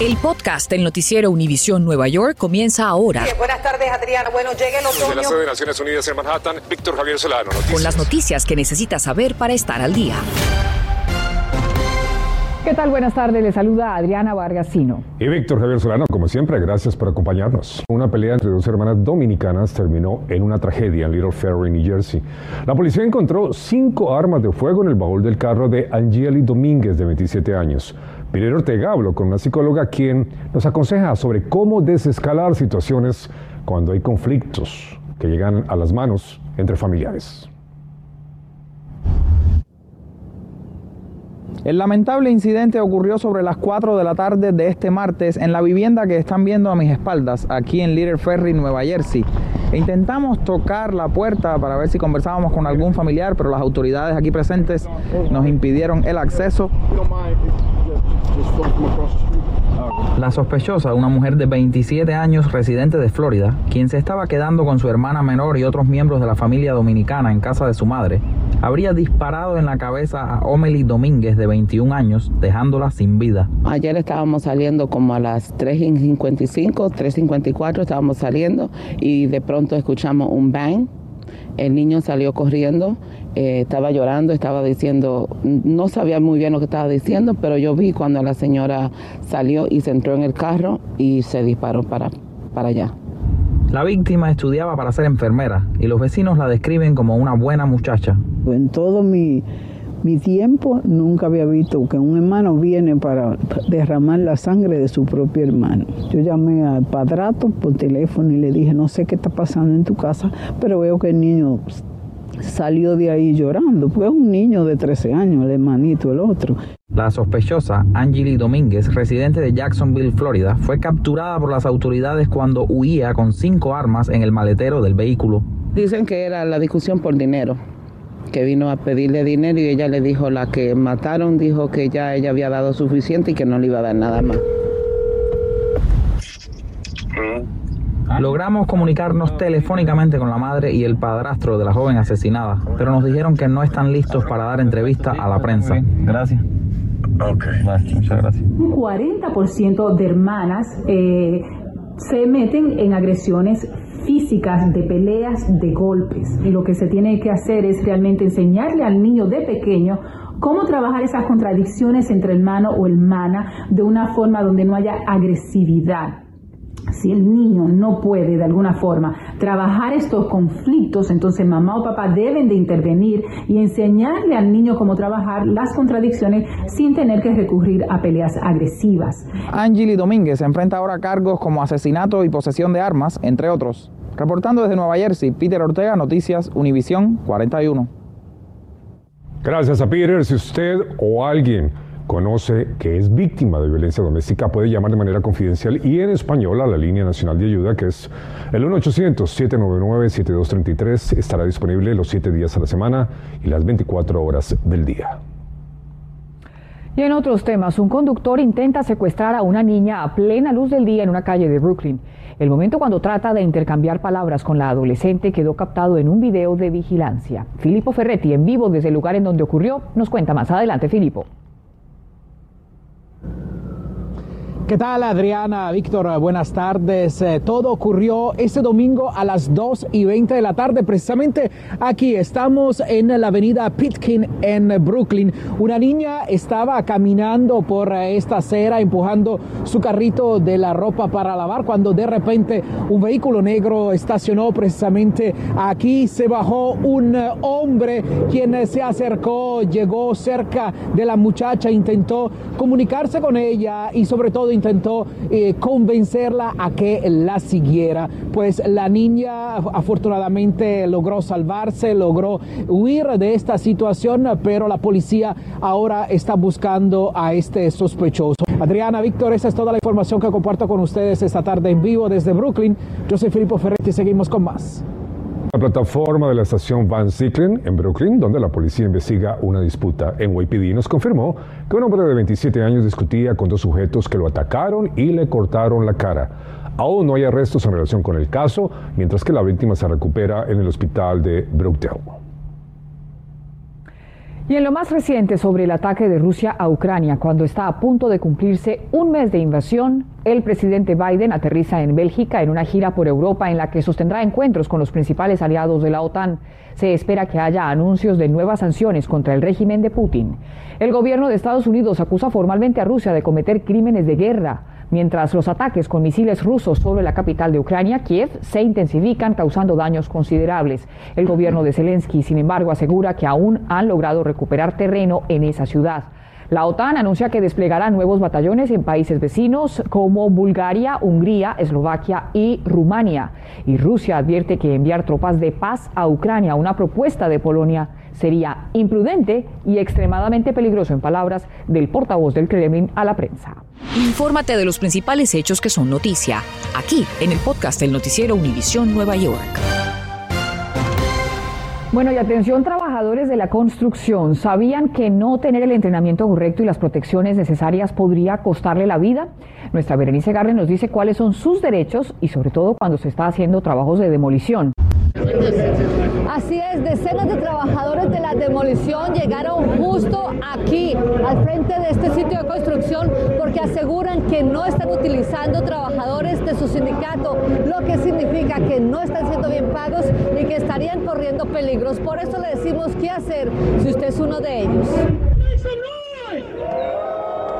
El podcast del noticiero Univisión Nueva York comienza ahora. buenas tardes, Adriana. Bueno, llega el otoño. Desde la sede de Naciones Unidas en Manhattan, Víctor Javier Solano. Noticias. Con las noticias que necesitas saber para estar al día. ¿Qué tal? Buenas tardes. Le saluda Adriana Vargasino. Y Víctor Javier Solano, como siempre, gracias por acompañarnos. Una pelea entre dos hermanas dominicanas terminó en una tragedia en Little Ferry, New Jersey. La policía encontró cinco armas de fuego en el baúl del carro de Angeli Domínguez, de 27 años. Peter Ortega habló con una psicóloga quien nos aconseja sobre cómo desescalar situaciones cuando hay conflictos que llegan a las manos entre familiares. El lamentable incidente ocurrió sobre las 4 de la tarde de este martes en la vivienda que están viendo a mis espaldas, aquí en Little Ferry, Nueva Jersey. Intentamos tocar la puerta para ver si conversábamos con algún familiar, pero las autoridades aquí presentes nos impidieron el acceso. La sospechosa, una mujer de 27 años residente de Florida, quien se estaba quedando con su hermana menor y otros miembros de la familia dominicana en casa de su madre, habría disparado en la cabeza a Omely Domínguez de 21 años, dejándola sin vida. Ayer estábamos saliendo como a las 3.55, 3.54 estábamos saliendo y de pronto escuchamos un bang. El niño salió corriendo eh, estaba llorando, estaba diciendo, no sabía muy bien lo que estaba diciendo, pero yo vi cuando la señora salió y se entró en el carro y se disparó para, para allá. La víctima estudiaba para ser enfermera y los vecinos la describen como una buena muchacha. En todo mi, mi tiempo nunca había visto que un hermano viene para derramar la sangre de su propio hermano. Yo llamé al padrato por teléfono y le dije, no sé qué está pasando en tu casa, pero veo que el niño salió de ahí llorando, pues un niño de 13 años, el hermanito, el otro. La sospechosa, Angeli Domínguez, residente de Jacksonville, Florida, fue capturada por las autoridades cuando huía con cinco armas en el maletero del vehículo. Dicen que era la discusión por dinero, que vino a pedirle dinero y ella le dijo, la que mataron, dijo que ya ella había dado suficiente y que no le iba a dar nada más. Logramos comunicarnos telefónicamente con la madre y el padrastro de la joven asesinada, pero nos dijeron que no están listos para dar entrevista a la prensa. Gracias. Ok. muchas gracias. Un 40% de hermanas eh, se meten en agresiones físicas, de peleas, de golpes. Y lo que se tiene que hacer es realmente enseñarle al niño de pequeño cómo trabajar esas contradicciones entre hermano o hermana de una forma donde no haya agresividad si el niño no puede de alguna forma trabajar estos conflictos, entonces mamá o papá deben de intervenir y enseñarle al niño cómo trabajar las contradicciones sin tener que recurrir a peleas agresivas. Angeli Domínguez se enfrenta ahora a cargos como asesinato y posesión de armas, entre otros. Reportando desde Nueva Jersey, Peter Ortega, Noticias Univisión 41. Gracias a Peter. Si usted o alguien conoce que es víctima de violencia doméstica puede llamar de manera confidencial y en español a la línea nacional de ayuda que es el 1-800-799-7233. Estará disponible los 7 días a la semana y las 24 horas del día. Y en otros temas, un conductor intenta secuestrar a una niña a plena luz del día en una calle de Brooklyn. El momento cuando trata de intercambiar palabras con la adolescente quedó captado en un video de vigilancia. Filippo Ferretti, en vivo desde el lugar en donde ocurrió, nos cuenta más adelante, Filippo. ¿Qué tal Adriana? Víctor, buenas tardes. Eh, todo ocurrió este domingo a las 2 y 20 de la tarde. Precisamente aquí estamos en la avenida Pitkin en Brooklyn. Una niña estaba caminando por esta acera empujando su carrito de la ropa para lavar cuando de repente un vehículo negro estacionó precisamente aquí. Se bajó un hombre quien se acercó, llegó cerca de la muchacha, intentó comunicarse con ella y sobre todo intentó eh, convencerla a que la siguiera. Pues la niña afortunadamente logró salvarse, logró huir de esta situación, pero la policía ahora está buscando a este sospechoso. Adriana, Víctor, esa es toda la información que comparto con ustedes esta tarde en vivo desde Brooklyn. Yo soy Filippo Ferretti y seguimos con más. La plataforma de la estación Van Ziclen en Brooklyn, donde la policía investiga una disputa en YPD, nos confirmó que un hombre de 27 años discutía con dos sujetos que lo atacaron y le cortaron la cara. Aún no hay arrestos en relación con el caso, mientras que la víctima se recupera en el hospital de Brookdale. Y en lo más reciente sobre el ataque de Rusia a Ucrania, cuando está a punto de cumplirse un mes de invasión, el presidente Biden aterriza en Bélgica en una gira por Europa en la que sostendrá encuentros con los principales aliados de la OTAN. Se espera que haya anuncios de nuevas sanciones contra el régimen de Putin. El gobierno de Estados Unidos acusa formalmente a Rusia de cometer crímenes de guerra mientras los ataques con misiles rusos sobre la capital de Ucrania, Kiev, se intensifican causando daños considerables. El gobierno de Zelensky, sin embargo, asegura que aún han logrado recuperar terreno en esa ciudad. La OTAN anuncia que desplegará nuevos batallones en países vecinos como Bulgaria, Hungría, Eslovaquia y Rumania. Y Rusia advierte que enviar tropas de paz a Ucrania, una propuesta de Polonia, sería imprudente y extremadamente peligroso en palabras del portavoz del Kremlin a la prensa. Infórmate de los principales hechos que son noticia, aquí en el podcast del noticiero Univisión Nueva York. Bueno, y atención trabajadores de la construcción, ¿sabían que no tener el entrenamiento correcto y las protecciones necesarias podría costarle la vida? Nuestra Berenice Garre nos dice cuáles son sus derechos y sobre todo cuando se está haciendo trabajos de demolición. Así es, decenas de trabajadores de la demolición llegaron justo aquí, al frente de este sitio de construcción, porque aseguran que no están utilizando trabajadores de su sindicato, lo que significa que no están siendo bien pagos y que estarían corriendo peligros. Por eso le decimos qué hacer si usted es uno de ellos.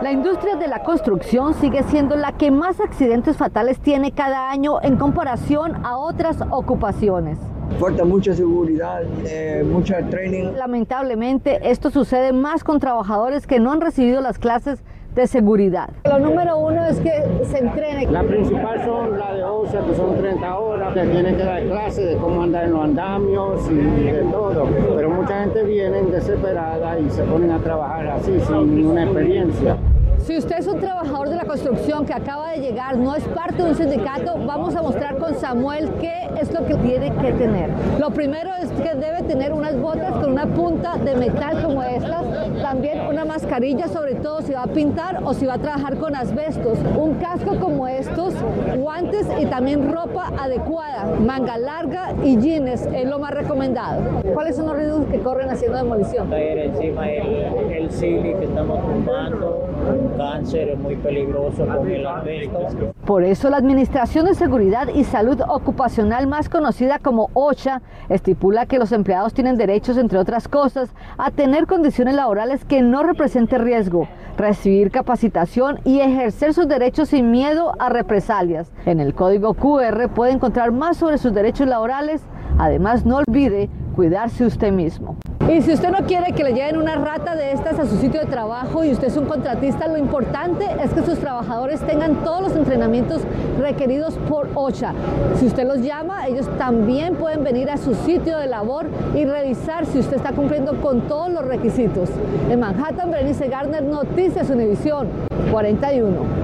La industria de la construcción sigue siendo la que más accidentes fatales tiene cada año en comparación a otras ocupaciones. Falta mucha seguridad, eh, mucha training. Lamentablemente, esto sucede más con trabajadores que no han recibido las clases de seguridad. Lo número uno es que se entrene. La principal son la de OSA, que son 30 horas, que tienen que dar clases de cómo andar en los andamios y de todo. Pero mucha gente viene desesperada y se ponen a trabajar así, sin ninguna experiencia. Si usted es un trabajador de la construcción que acaba de llegar, no es parte de un sindicato, vamos a mostrar con Samuel qué es lo que tiene que tener. Lo primero es que debe tener unas botas con una punta de metal como estas, también una mascarilla, sobre todo si va a pintar o si va a trabajar con asbestos, un casco como estos, guantes y también ropa adecuada, manga larga y jeans es lo más recomendado. ¿Cuáles son los riesgos que corren haciendo demolición? Caer encima el, el que estamos tumbando, cáncer es muy peligroso con el asbesto. Por eso la Administración de Seguridad y Salud Ocupacional, más conocida como OSHA, estipula que los empleados tienen derechos, entre otras cosas, a tener condiciones laborales que no representen riesgo, recibir capacitación y ejercer sus derechos sin miedo a represalias. En el código QR puede encontrar más sobre sus derechos laborales. Además, no olvide cuidarse usted mismo. Y si usted no quiere que le lleven una rata de estas a su sitio de trabajo y usted es un contratista, lo importante es que sus trabajadores tengan todos los entrenamientos requeridos por OSHA. Si usted los llama, ellos también pueden venir a su sitio de labor y revisar si usted está cumpliendo con todos los requisitos. En Manhattan, Berenice Garner, Noticias Univisión 41.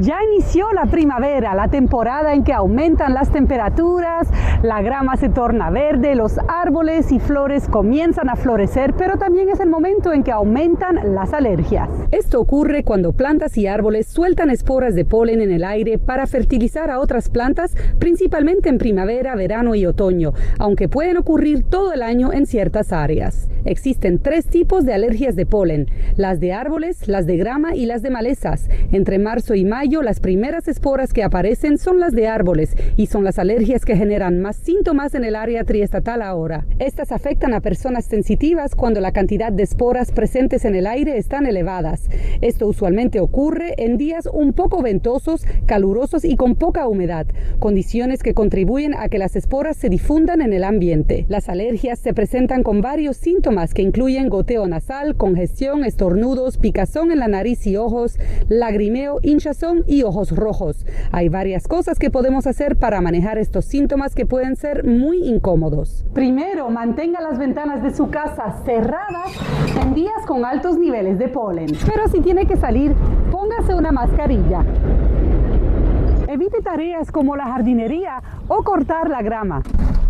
Ya inició la primavera, la temporada en que aumentan las temperaturas, la grama se torna verde, los árboles y flores comienzan a florecer, pero también es el momento en que aumentan las alergias. Esto ocurre cuando plantas y árboles sueltan esporas de polen en el aire para fertilizar a otras plantas, principalmente en primavera, verano y otoño, aunque pueden ocurrir todo el año en ciertas áreas. Existen tres tipos de alergias de polen, las de árboles, las de grama y las de malezas. Entre marzo y mayo, las primeras esporas que aparecen son las de árboles y son las alergias que generan más síntomas en el área triestatal ahora. Estas afectan a personas sensitivas cuando la cantidad de esporas presentes en el aire están elevadas. Esto usualmente ocurre en días un poco ventosos, calurosos y con poca humedad, condiciones que contribuyen a que las esporas se difundan en el ambiente. Las alergias se presentan con varios síntomas que incluyen goteo nasal, congestión, estornudos, picazón en la nariz y ojos, lagrimeo, hinchazón, y ojos rojos. Hay varias cosas que podemos hacer para manejar estos síntomas que pueden ser muy incómodos. Primero, mantenga las ventanas de su casa cerradas en días con altos niveles de polen. Pero si tiene que salir, póngase una mascarilla. Evite tareas como la jardinería o cortar la grama.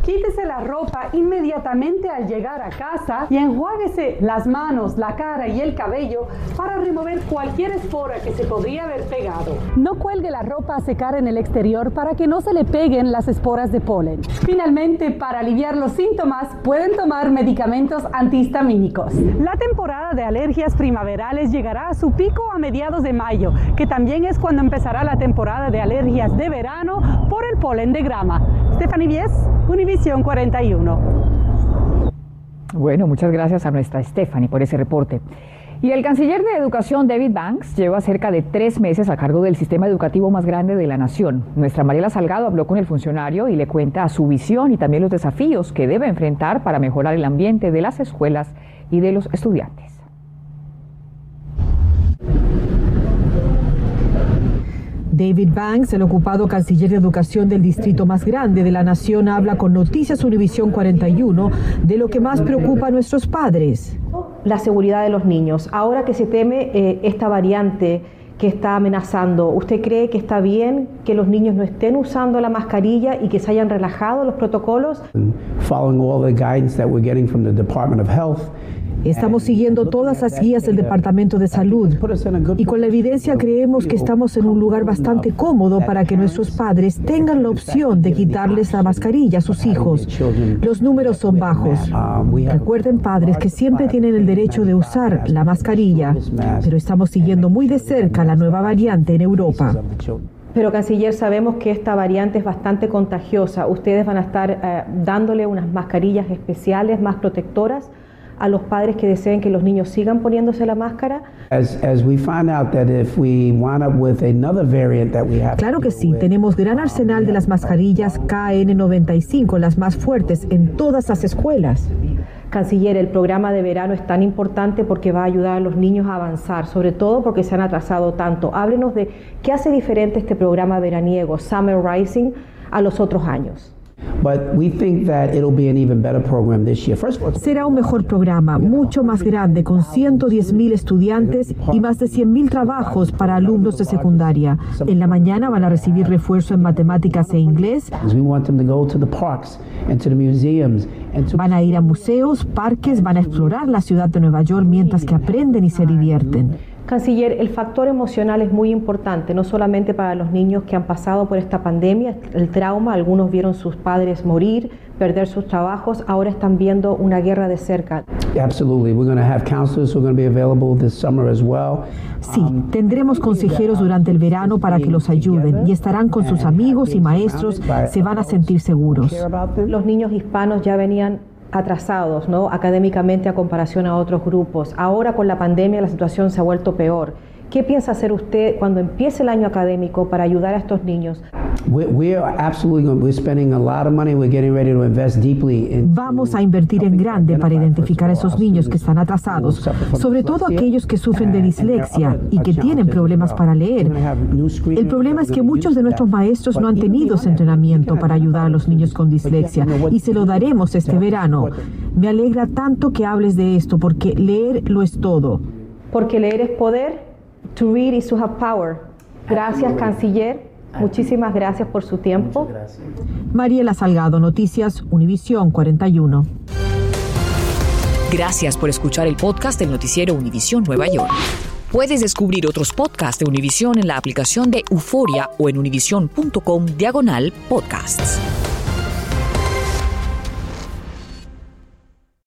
Quítese la ropa inmediatamente al llegar a casa y enjuáguese las manos, la cara y el cabello para remover cualquier espora que se podría haber pegado. No cuelgue la ropa a secar en el exterior para que no se le peguen las esporas de polen. Finalmente, para aliviar los síntomas, pueden tomar medicamentos antihistamínicos. La temporada de alergias primaverales llegará a su pico a mediados de mayo, que también es cuando empezará la temporada de alergias de verano por el polen de grama. Stephanie Vies, Univisión 41. Bueno, muchas gracias a nuestra Stephanie por ese reporte. Y el canciller de Educación, David Banks, lleva cerca de tres meses a cargo del sistema educativo más grande de la nación. Nuestra Mariela Salgado habló con el funcionario y le cuenta su visión y también los desafíos que debe enfrentar para mejorar el ambiente de las escuelas y de los estudiantes. David Banks, el ocupado canciller de educación del distrito más grande de la nación, habla con Noticias Univisión 41 de lo que más preocupa a nuestros padres. La seguridad de los niños. Ahora que se teme eh, esta variante que está amenazando, ¿usted cree que está bien que los niños no estén usando la mascarilla y que se hayan relajado los protocolos? Following all the guidance that we're getting from the Department of Health, Estamos siguiendo todas las guías del Departamento de Salud y con la evidencia creemos que estamos en un lugar bastante cómodo para que nuestros padres tengan la opción de quitarles la mascarilla a sus hijos. Los números son bajos. Recuerden, padres, que siempre tienen el derecho de usar la mascarilla, pero estamos siguiendo muy de cerca la nueva variante en Europa. Pero, canciller, sabemos que esta variante es bastante contagiosa. ¿Ustedes van a estar eh, dándole unas mascarillas especiales, más protectoras? A los padres que deseen que los niños sigan poniéndose la máscara? Claro que sí, tenemos gran arsenal de las mascarillas KN95, las más fuertes en todas las escuelas. Canciller, el programa de verano es tan importante porque va a ayudar a los niños a avanzar, sobre todo porque se han atrasado tanto. Háblenos de qué hace diferente este programa veraniego, Summer Rising, a los otros años. Será un mejor programa, mucho más grande, con 110 mil estudiantes y más de 100 mil trabajos para alumnos de secundaria. En la mañana van a recibir refuerzo en matemáticas e inglés. Van a ir a museos, parques, van a explorar la ciudad de Nueva York mientras que aprenden y se divierten. Canciller, el factor emocional es muy importante, no solamente para los niños que han pasado por esta pandemia, el trauma, algunos vieron sus padres morir, perder sus trabajos, ahora están viendo una guerra de cerca. Sí, tendremos consejeros durante el verano para que los ayuden y estarán con sus amigos y maestros, se van a sentir seguros. Los niños hispanos ya venían atrasados ¿no? académicamente a comparación a otros grupos. Ahora con la pandemia la situación se ha vuelto peor. ¿Qué piensa hacer usted cuando empiece el año académico para ayudar a estos niños? Vamos a invertir en grande para identificar a esos niños que están atrasados, sobre todo aquellos que sufren de dislexia y que tienen problemas para leer. El problema es que muchos de nuestros maestros no han tenido ese entrenamiento para ayudar a los niños con dislexia y se lo daremos este verano. Me alegra tanto que hables de esto porque leer lo es todo. Porque leer es poder To read is to have power. Gracias, canciller. Muchísimas gracias por su tiempo. Mariela Salgado, Noticias, Univisión 41. Gracias por escuchar el podcast del noticiero Univisión Nueva York. Puedes descubrir otros podcasts de Univisión en la aplicación de Euforia o en univision.com diagonal podcasts.